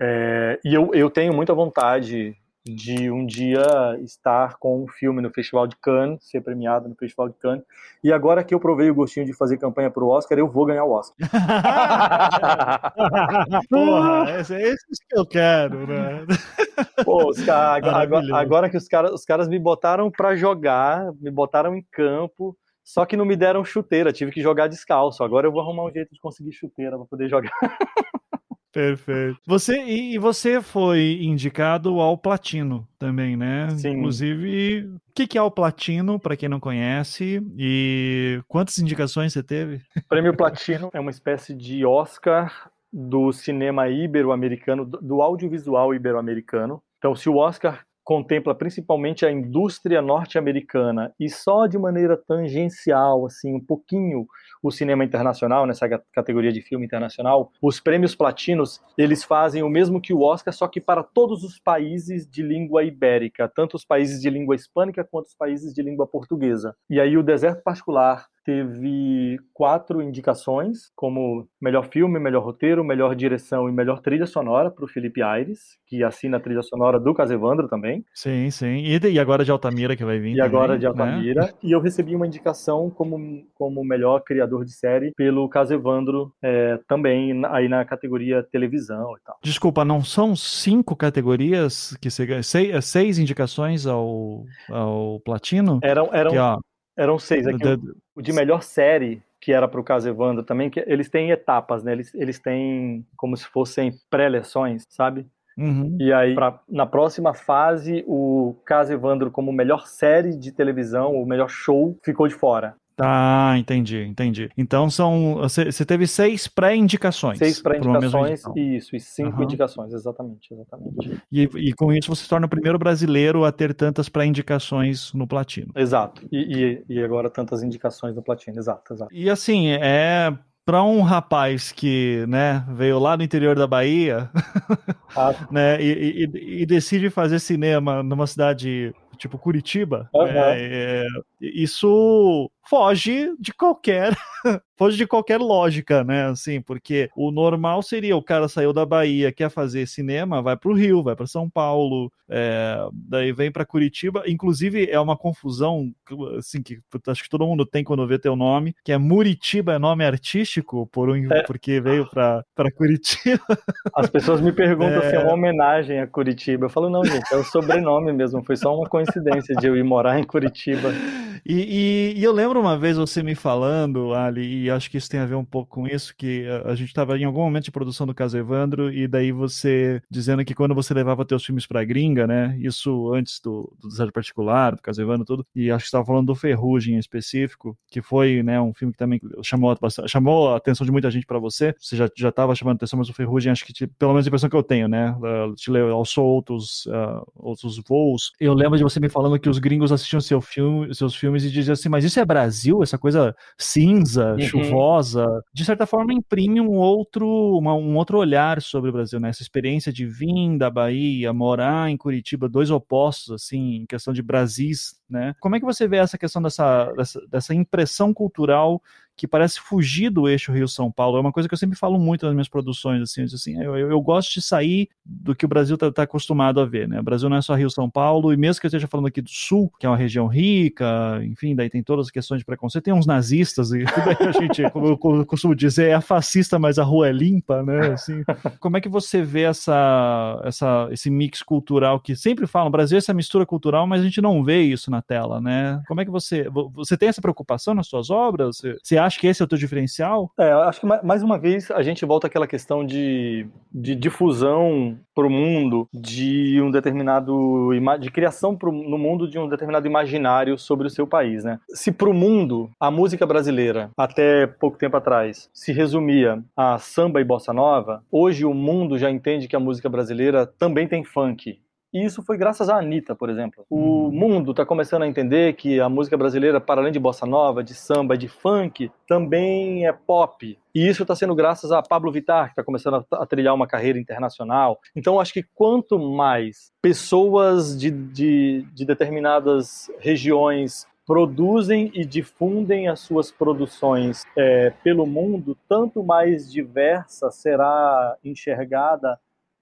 É, e eu, eu tenho muita vontade de um dia estar com um filme no Festival de Cannes, ser premiado no Festival de Cannes. E agora que eu provei o gostinho de fazer campanha para o Oscar, eu vou ganhar o Oscar. Porra, é esse que eu quero, né? Pô, agora, agora, agora, que os caras, os caras me botaram para jogar, me botaram em campo, só que não me deram chuteira, tive que jogar descalço. Agora eu vou arrumar um jeito de conseguir chuteira para poder jogar. Perfeito. Você e você foi indicado ao platino também, né? Sim. Inclusive, o que, que é o platino para quem não conhece e quantas indicações você teve? O prêmio platino é uma espécie de Oscar do cinema ibero-americano, do audiovisual ibero-americano. Então, se o Oscar contempla principalmente a indústria norte-americana e só de maneira tangencial, assim, um pouquinho o cinema internacional, nessa categoria de filme internacional, os prêmios platinos, eles fazem o mesmo que o Oscar, só que para todos os países de língua ibérica, tanto os países de língua hispânica quanto os países de língua portuguesa. E aí o Deserto Particular teve quatro indicações, como melhor filme, melhor roteiro, melhor direção e melhor trilha sonora para o Felipe Aires, que assina a trilha sonora do Casevandro também. Sim, sim. E, e agora de Altamira que vai vir. E também, agora de né? Altamira. Né? E eu recebi uma indicação como, como melhor criador de série pelo Casevandro é, também, aí na categoria televisão e tal. Desculpa, não são cinco categorias que você seis, seis indicações ao, ao Platino? Eram, eram, que, ó, eram seis. Aqui, é o, o de melhor série, que era para o caso Evandro também, que eles têm etapas, né? Eles, eles têm como se fossem pré-leções, sabe? Uhum. E aí, pra, na próxima fase, o caso Evandro, como melhor série de televisão, o melhor show, ficou de fora. Tá, entendi, entendi. Então são. Você teve seis pré-indicações. Seis pré-indicações, isso, e cinco uhum. indicações, exatamente, exatamente. E, e, com isso você se torna o primeiro brasileiro a ter tantas pré-indicações no Platino. Exato. E, e, e agora tantas indicações no Platino, exato, exato. E assim, é para um rapaz que né, veio lá do interior da Bahia ah. né, e, e, e, decide fazer cinema numa cidade tipo Curitiba, uhum. é, isso foge de qualquer foge de qualquer lógica, né? Assim, porque o normal seria o cara saiu da Bahia, quer fazer cinema, vai para o Rio, vai para São Paulo, é, daí vem para Curitiba. Inclusive é uma confusão, assim, que acho que todo mundo tem quando vê teu nome, que é Muritiba é nome artístico por um, é. porque veio para Curitiba. As pessoas me perguntam é... se é uma homenagem a Curitiba. Eu falo não, gente, é o sobrenome mesmo. Foi só uma coincidência de eu ir morar em Curitiba. E, e, eu lembro uma vez você me falando, Ali, e acho que isso tem a ver um pouco com isso, que a, gente estava em algum momento de produção do caso Evandro, e daí você dizendo que quando você levava teus filmes pra gringa, né? Isso antes do, do particular, do caso Evandro, tudo, e acho que estava falando do Ferrugem em específico, que foi né, um filme que também chamou, chamou a atenção de muita gente para você. Você já estava chamando atenção, mas o Ferrugem, acho que, te, pelo menos a impressão que eu tenho, né? Te alçou outros, uh, outros voos. Eu lembro de você me falando que os gringos assistiam seu filme, seus filmes filmes e dizer assim, mas isso é Brasil? Essa coisa cinza, uhum. chuvosa, de certa forma imprime um outro, uma, um outro olhar sobre o Brasil, né? Essa experiência de vir da Bahia, morar em Curitiba, dois opostos, assim, em questão de Brasis, né? Como é que você vê essa questão dessa, dessa, dessa impressão cultural que parece fugir do eixo Rio-São Paulo. É uma coisa que eu sempre falo muito nas minhas produções, assim, assim eu, eu, eu gosto de sair do que o Brasil está tá acostumado a ver, né? O Brasil não é só Rio-São Paulo, e mesmo que eu esteja falando aqui do Sul, que é uma região rica, enfim, daí tem todas as questões de preconceito, tem uns nazistas, e daí a gente, como eu costumo dizer, é fascista, mas a rua é limpa, né? Assim, como é que você vê essa, essa, esse mix cultural que sempre falam, o Brasil é essa mistura cultural, mas a gente não vê isso na tela, né? Como é que você, você tem essa preocupação nas suas obras? Você, você acha que esse é o teu diferencial? É, acho que mais uma vez a gente volta àquela questão de, de difusão para o mundo de um determinado de criação pro, no mundo de um determinado imaginário sobre o seu país, né? Se para o mundo a música brasileira até pouco tempo atrás se resumia a samba e bossa nova, hoje o mundo já entende que a música brasileira também tem funk, e isso foi graças à Anitta, por exemplo. O hum. mundo está começando a entender que a música brasileira, para além de bossa nova, de samba, de funk, também é pop. E isso está sendo graças a Pablo Vittar, que está começando a, trilhar uma carreira internacional. Então, acho que quanto mais pessoas de, de, de determinadas regiões produzem e difundem as suas produções é, pelo mundo, tanto mais diversa será enxergada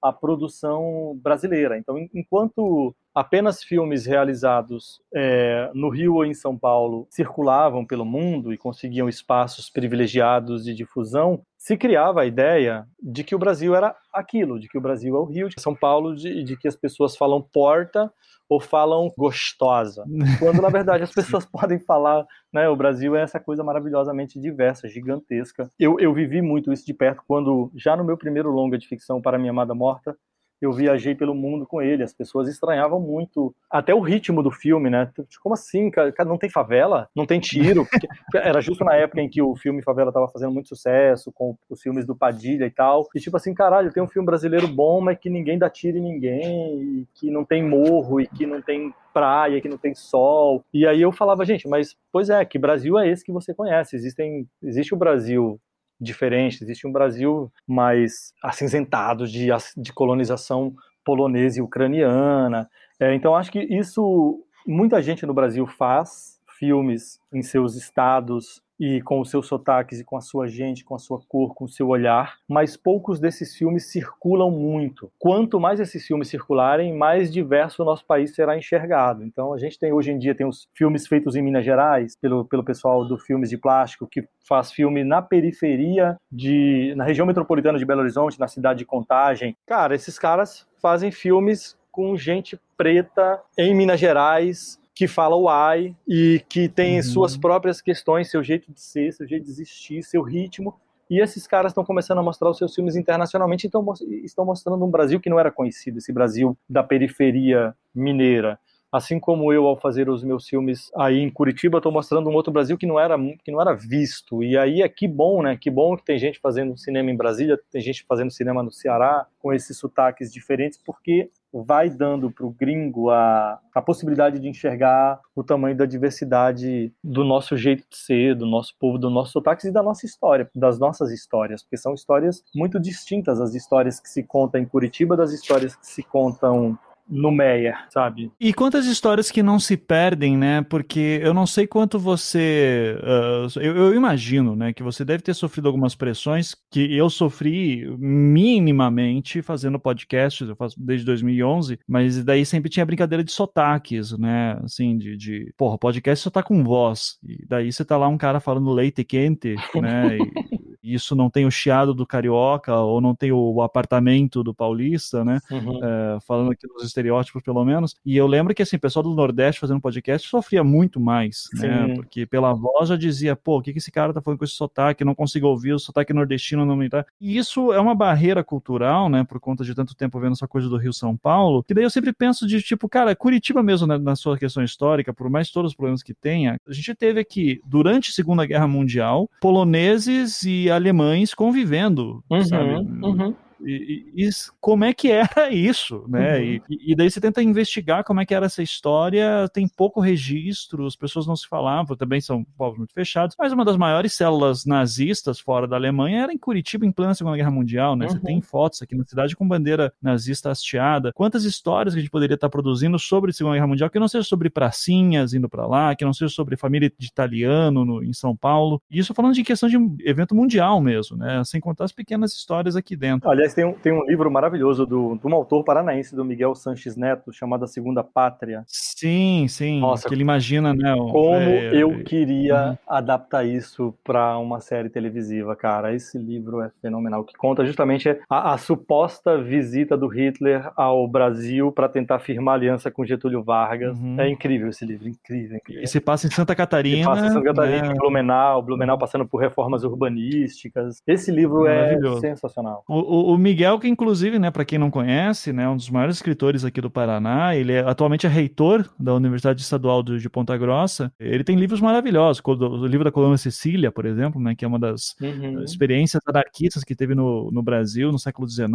a produção brasileira. Então, enquanto apenas filmes realizados é, no Rio ou em São Paulo circulavam pelo mundo e conseguiam espaços privilegiados de difusão, se criava a ideia de que o Brasil era aquilo, de que o Brasil é o Rio de São Paulo, de, de que as pessoas falam porta ou falam gostosa, quando na verdade as pessoas podem falar, né, o Brasil é essa coisa maravilhosamente diversa, gigantesca. Eu, eu vivi muito isso de perto quando, já no meu primeiro longa de ficção para Minha Amada Morta, eu viajei pelo mundo com ele. As pessoas estranhavam muito até o ritmo do filme, né? Como assim, cara? Não tem favela? Não tem tiro? Era justo na época em que o filme Favela tava fazendo muito sucesso, com os filmes do Padilha e tal. E tipo assim, caralho, tem um filme brasileiro bom, mas que ninguém dá tiro em ninguém, e que não tem morro, e que não tem praia, que não tem sol. E aí eu falava, gente, mas pois é, que Brasil é esse que você conhece? Existem, existe o Brasil diferente. Existe um Brasil mais acinzentado de, de colonização polonesa e ucraniana. É, então, acho que isso muita gente no Brasil faz filmes em seus estados e com os seus sotaques e com a sua gente, com a sua cor, com o seu olhar, mas poucos desses filmes circulam muito. Quanto mais esses filmes circularem, mais diverso o nosso país será enxergado. Então a gente tem hoje em dia tem os filmes feitos em Minas Gerais pelo, pelo pessoal do Filmes de Plástico que faz filme na periferia de na região metropolitana de Belo Horizonte, na cidade de Contagem. Cara, esses caras fazem filmes com gente preta em Minas Gerais que fala o ai e que tem uhum. suas próprias questões, seu jeito de ser, seu jeito de existir, seu ritmo. E esses caras estão começando a mostrar os seus filmes internacionalmente, então estão mostrando um Brasil que não era conhecido, esse Brasil da periferia mineira. Assim como eu, ao fazer os meus filmes aí em Curitiba, estou mostrando um outro Brasil que não era que não era visto. E aí é que bom, né? Que bom que tem gente fazendo cinema em Brasília, tem gente fazendo cinema no Ceará, com esses sotaques diferentes, porque vai dando para o gringo a, a possibilidade de enxergar o tamanho da diversidade do nosso jeito de ser, do nosso povo, do nosso sotaque e da nossa história, das nossas histórias, porque são histórias muito distintas as histórias que se contam em Curitiba das histórias que se contam no Meyer, sabe? E quantas histórias que não se perdem, né? Porque eu não sei quanto você. Uh, eu, eu, imagino, né, que você deve ter sofrido algumas pressões que eu sofri minimamente fazendo podcasts, eu faço desde 2011, mas daí sempre tinha brincadeira de sotaques, né? Assim, de, de porra, podcast só tá com voz. E daí você tá lá um cara falando leite quente, né? E, isso não tem o chiado do carioca ou não tem o apartamento do paulista, né? Uhum. É, falando aqui dos estereótipos, pelo menos. E eu lembro que, assim, o pessoal do Nordeste fazendo podcast sofria muito mais, né? Sim. né? Porque pela voz já dizia, pô, o que, que esse cara tá falando com esse sotaque? Eu não consigo ouvir, o sotaque nordestino não me dá. E isso é uma barreira cultural, né? Por conta de tanto tempo vendo essa coisa do Rio São Paulo, que daí eu sempre penso de, tipo, cara, Curitiba mesmo, né, na sua questão histórica, por mais todos os problemas que tenha, a gente teve aqui, durante a Segunda Guerra Mundial, poloneses e alemães convivendo, uhum, sabe? Uhum. E, e, e, como é que era isso, né? Uhum. E, e, daí você tenta investigar como é que era essa história, tem pouco registro, as pessoas não se falavam, também são povos muito fechados, mas uma das maiores células nazistas fora da Alemanha era em Curitiba, em plena Segunda Guerra Mundial, né? Uhum. Você tem fotos aqui na cidade com bandeira nazista hasteada. Quantas histórias que a gente poderia estar produzindo sobre a Segunda Guerra Mundial, que não seja sobre pracinhas indo para lá, que não seja sobre família de italiano no, em São Paulo. Isso falando de questão de evento mundial mesmo, né? Sem contar as pequenas histórias aqui dentro. Aliás, tem um, tem um livro maravilhoso do, de um autor paranaense, do Miguel Sanches Neto, chamado A Segunda Pátria. Sim, sim. Nossa, que ele imagina, né? O, como é, eu é, queria uhum. adaptar isso para uma série televisiva, cara. Esse livro é fenomenal, que conta justamente a, a suposta visita do Hitler ao Brasil para tentar firmar aliança com Getúlio Vargas. Uhum. É incrível esse livro, incrível, incrível. E se passa em Santa Catarina. Se passa em Santa Catarina, né? Blumenau, Blumenau passando por reformas urbanísticas. Esse livro é sensacional. O, o, o Miguel, que inclusive, né, para quem não conhece, né, um dos maiores escritores aqui do Paraná, ele é atualmente é reitor da Universidade Estadual de Ponta Grossa. Ele tem livros maravilhosos, o livro da Colônia Cecília, por exemplo, né, que é uma das uhum. experiências anarquistas que teve no, no Brasil no século XIX,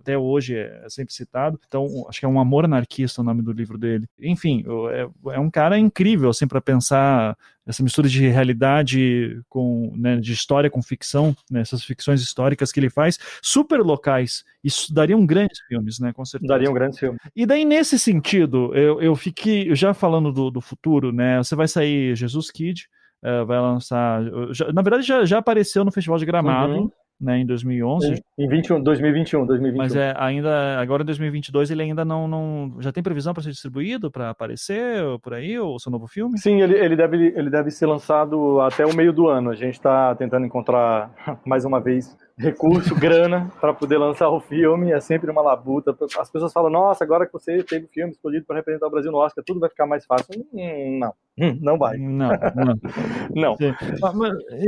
até hoje é, é sempre citado. Então, acho que é um amor anarquista o nome do livro dele. Enfim, é, é um cara incrível, assim, para pensar essa mistura de realidade com, né, de história com ficção, né, essas ficções históricas que ele faz, super locais. Isso dariam grandes filmes, né, com certeza. Dariam grandes filmes. E daí, nesse sentido, eu, eu fiquei, já falando do, do futuro, né, você vai sair Jesus Kid, uh, vai lançar, já, na verdade já, já apareceu no Festival de Gramado, uhum né, em 2011. Em 21, 2021, 2021. Mas é ainda agora em 2022 ele ainda não, não já tem previsão para ser distribuído, para aparecer por aí o seu novo filme? Sim, ele, ele deve ele deve ser lançado até o meio do ano. A gente está tentando encontrar mais uma vez recurso, grana para poder lançar o filme, é sempre uma labuta. As pessoas falam: "Nossa, agora que você teve o filme escolhido para representar o Brasil no Oscar, tudo vai ficar mais fácil". Hum, não. Hum, não vai. Não, não. não. Ah,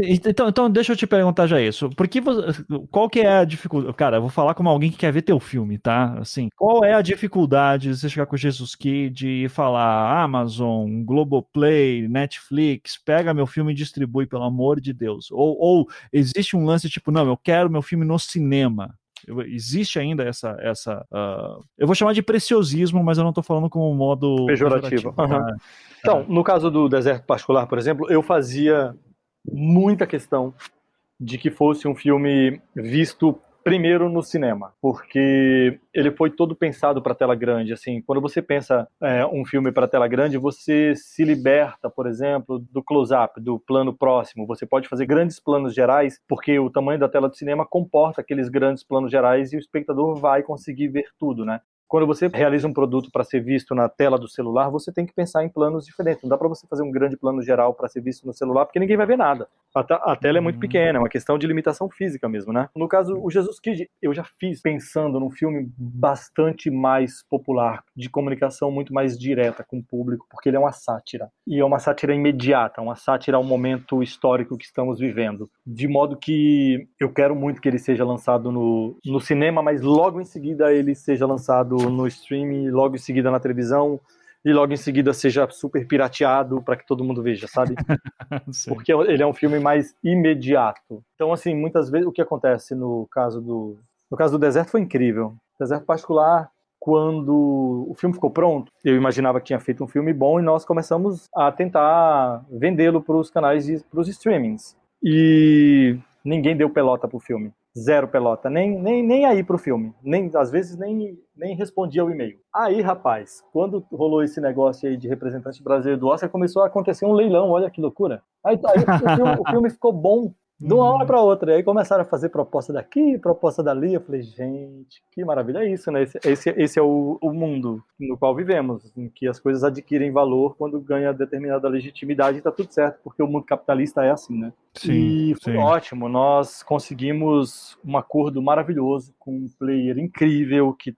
então, então, deixa eu te perguntar já isso. Por que você, qual que é a dificuldade? Cara, eu vou falar como alguém que quer ver teu filme, tá? Assim, qual é a dificuldade de você chegar com o Jesus Kid e falar Amazon, Globoplay, Netflix, pega meu filme e distribui, pelo amor de Deus? Ou, ou existe um lance tipo, não, eu quero meu filme no cinema. Existe ainda essa. essa uh, eu vou chamar de preciosismo, mas eu não estou falando como um modo pejorativo. pejorativo. Uhum. Então, no caso do deserto particular, por exemplo, eu fazia muita questão de que fosse um filme visto primeiro no cinema, porque ele foi todo pensado para tela grande. Assim, quando você pensa é, um filme para tela grande, você se liberta, por exemplo, do close-up, do plano próximo. Você pode fazer grandes planos gerais, porque o tamanho da tela do cinema comporta aqueles grandes planos gerais e o espectador vai conseguir ver tudo, né? Quando você realiza um produto para ser visto na tela do celular, você tem que pensar em planos diferentes. Não dá para você fazer um grande plano geral para ser visto no celular, porque ninguém vai ver nada. A, a tela é muito uhum. pequena, é uma questão de limitação física mesmo, né? No caso, o Jesus Kid, eu já fiz pensando num filme bastante mais popular, de comunicação muito mais direta com o público, porque ele é uma sátira. E é uma sátira imediata, uma sátira ao momento histórico que estamos vivendo. De modo que eu quero muito que ele seja lançado no, no cinema, mas logo em seguida ele seja lançado no streaming, logo em seguida na televisão, e logo em seguida seja super pirateado para que todo mundo veja, sabe? Porque ele é um filme mais imediato. Então, assim, muitas vezes o que acontece no caso do no caso do Deserto foi incrível. Deserto particular, quando o filme ficou pronto, eu imaginava que tinha feito um filme bom e nós começamos a tentar vendê-lo para os canais, para os streamings. E ninguém deu pelota pro filme zero pelota, nem, nem, nem aí pro filme, nem às vezes nem, nem respondia o e-mail. Aí, rapaz, quando rolou esse negócio aí de representante brasileiro do Oscar, começou a acontecer um leilão, olha que loucura. Aí, aí o, filme, o filme ficou bom de uma hora para outra. E aí começaram a fazer proposta daqui, proposta dali. Eu falei, gente, que maravilha é isso, né? Esse, esse, esse é o, o, mundo no qual vivemos, em que as coisas adquirem valor quando ganha determinada legitimidade e tá tudo certo, porque o mundo capitalista é assim, né? Sim, e foi sim. ótimo. Nós conseguimos um acordo maravilhoso com um player incrível que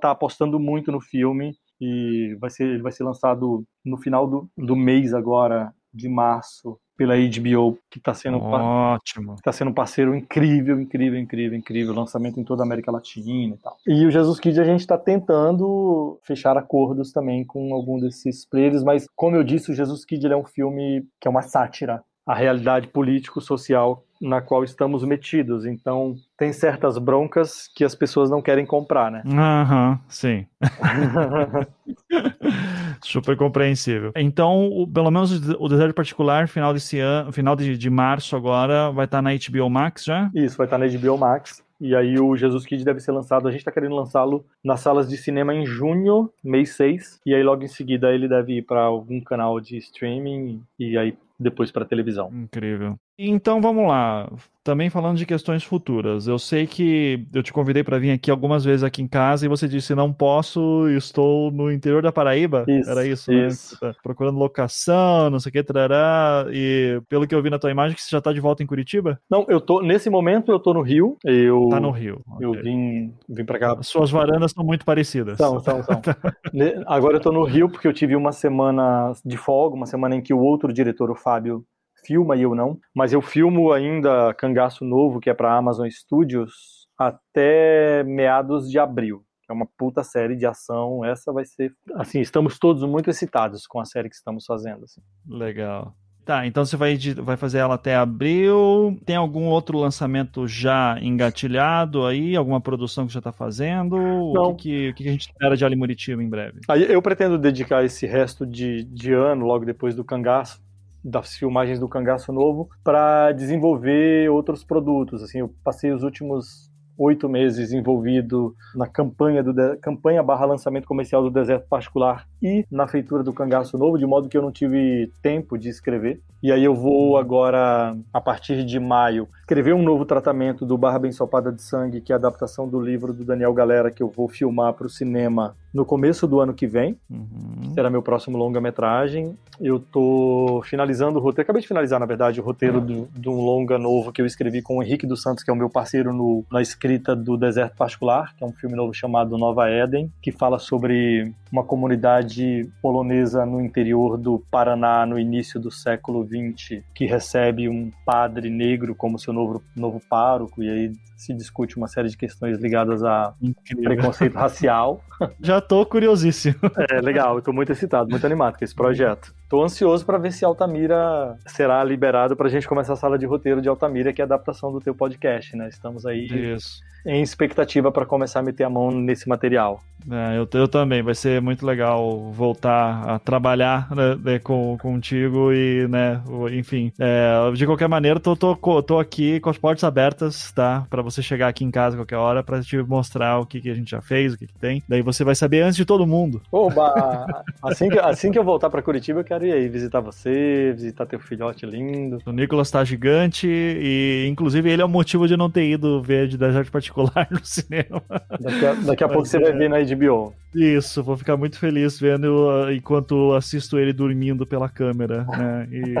tá apostando muito no filme e vai ser, ele vai ser lançado no final do, do mês agora, de março, pela HBO, que está sendo ótimo, está sendo um parceiro incrível, incrível, incrível, incrível, lançamento em toda a América Latina e tal. E o Jesus Kid a gente está tentando fechar acordos também com algum desses players, mas como eu disse, o Jesus Kid é um filme que é uma sátira à realidade político-social na qual estamos metidos. Então, tem certas broncas que as pessoas não querem comprar, né? Aham, uhum, sim. Super compreensível. Então, o, pelo menos o Desejo Particular, final desse ano, final de, de março agora, vai estar tá na HBO Max já? Isso, vai estar tá na HBO Max. E aí o Jesus Kid deve ser lançado, a gente está querendo lançá-lo nas salas de cinema em junho, mês 6, e aí logo em seguida ele deve ir para algum canal de streaming e aí depois para televisão. Incrível. Então vamos lá. Também falando de questões futuras. Eu sei que eu te convidei para vir aqui algumas vezes aqui em casa e você disse não posso, estou no interior da Paraíba. Isso, Era isso, isso. né? Tá procurando locação, não sei o que, trará. E pelo que eu vi na tua imagem, que você já está de volta em Curitiba? Não, eu tô nesse momento eu tô no Rio. Eu Tá no Rio. Eu okay. vim vim para cá. As suas varandas são muito parecidas. São, são, são. Agora eu tô no Rio porque eu tive uma semana de folga, uma semana em que o outro diretor, o Fábio filma e eu não, mas eu filmo ainda Cangaço Novo, que é para Amazon Studios, até meados de abril. É uma puta série de ação. Essa vai ser. Assim, estamos todos muito excitados com a série que estamos fazendo. Assim. Legal. Tá, então você vai, vai fazer ela até abril. Tem algum outro lançamento já engatilhado aí? Alguma produção que já está fazendo? Não. O que, o que, a gente espera de Ali Muritiba em breve? Aí eu pretendo dedicar esse resto de, de ano, logo depois do Cangaço, das filmagens do Cangaço Novo para desenvolver outros produtos. Assim, eu passei os últimos oito meses envolvido na campanha do campanha barra lançamento comercial do Deserto Particular e na feitura do Cangaço Novo, de modo que eu não tive tempo de escrever. E aí eu vou agora, a partir de maio, escrever um novo tratamento do Barra Bem Sopada de Sangue, que é a adaptação do livro do Daniel Galera, que eu vou filmar para o cinema no começo do ano que vem. Uhum. Será meu próximo longa-metragem. Eu tô finalizando o roteiro, acabei de finalizar, na verdade, o roteiro uhum. de um longa novo que eu escrevi com o Henrique dos Santos, que é o meu parceiro no, na escrita do Deserto Particular, que é um filme novo chamado Nova Éden, que fala sobre uma comunidade polonesa no interior do Paraná no início do século XX, que recebe um padre negro como seu novo, novo pároco, e aí se discute uma série de questões ligadas a Incrível. preconceito racial. Já tô curiosíssimo. É, legal, eu tô muito excitado, muito animado com esse projeto. Tô ansioso para ver se Altamira será liberado para a gente começar a sala de roteiro de Altamira, que é a adaptação do teu podcast, né? Estamos aí Isso. em expectativa para começar a meter a mão nesse material. É, eu, eu, também, vai ser muito legal voltar a trabalhar né, né com, contigo e, né, enfim, é, de qualquer maneira, tô, tô, tô aqui com as portas abertas, tá? Para você chegar aqui em casa qualquer hora para te mostrar o que, que a gente já fez, o que, que tem. Daí você vai saber antes de todo mundo. Oba! assim, que, assim que eu voltar para Curitiba, eu quero ir aí visitar você, visitar teu filhote lindo. O Nicolas tá gigante e, inclusive, ele é o motivo de não ter ido ver de Desert Particular no cinema. Daqui a, daqui a pouco você vai ver na HBO. Isso, vou ficar muito feliz vendo uh, enquanto assisto ele dormindo pela câmera. Né? E...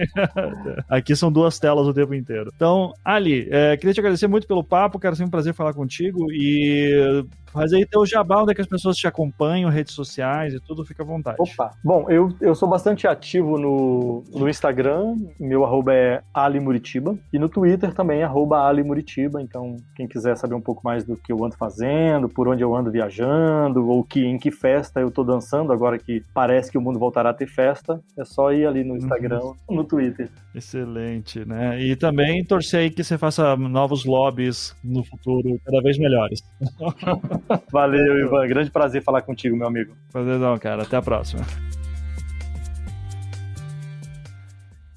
Aqui são duas telas o tempo inteiro. Então, Ali, é, queria te agradecer muito pelo papo, cara, sempre um prazer falar contigo e Faz aí teu jabá, onde é que as pessoas te acompanham, redes sociais e tudo, fica à vontade. Opa! Bom, eu, eu sou bastante ativo no, no Instagram, meu arroba é alimuritiba, e no Twitter também, arroba alimuritiba, então quem quiser saber um pouco mais do que eu ando fazendo, por onde eu ando viajando, ou que, em que festa eu tô dançando, agora que parece que o mundo voltará a ter festa, é só ir ali no Instagram, uhum. no Twitter. Excelente, né? E também torcer aí que você faça novos lobbies no futuro cada vez melhores. Valeu, Ivan. Grande prazer falar contigo, meu amigo. Prazerzão, cara. Até a próxima.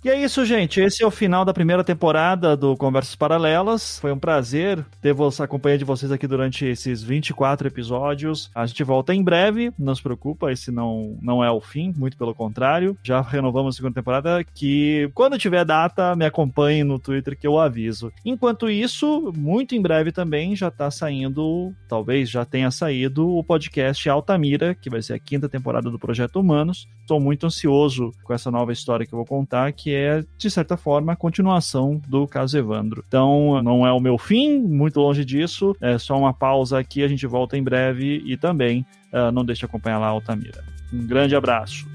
E é isso, gente. Esse é o final da primeira temporada do Conversas Paralelas. Foi um prazer ter a companhia de vocês aqui durante esses 24 episódios. A gente volta em breve, não se preocupa, esse não, não é o fim, muito pelo contrário. Já renovamos a segunda temporada, que quando tiver data, me acompanhe no Twitter que eu aviso. Enquanto isso, muito em breve também já tá saindo, talvez já tenha saído, o podcast Altamira, que vai ser a quinta temporada do Projeto Humanos. Estou muito ansioso com essa nova história que eu vou contar, que é, de certa forma, a continuação do caso Evandro. Então, não é o meu fim, muito longe disso, é só uma pausa aqui, a gente volta em breve e também uh, não deixe de acompanhar lá a Altamira. Um grande abraço.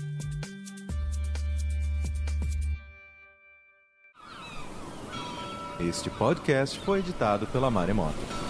Este podcast foi editado pela Maremoto.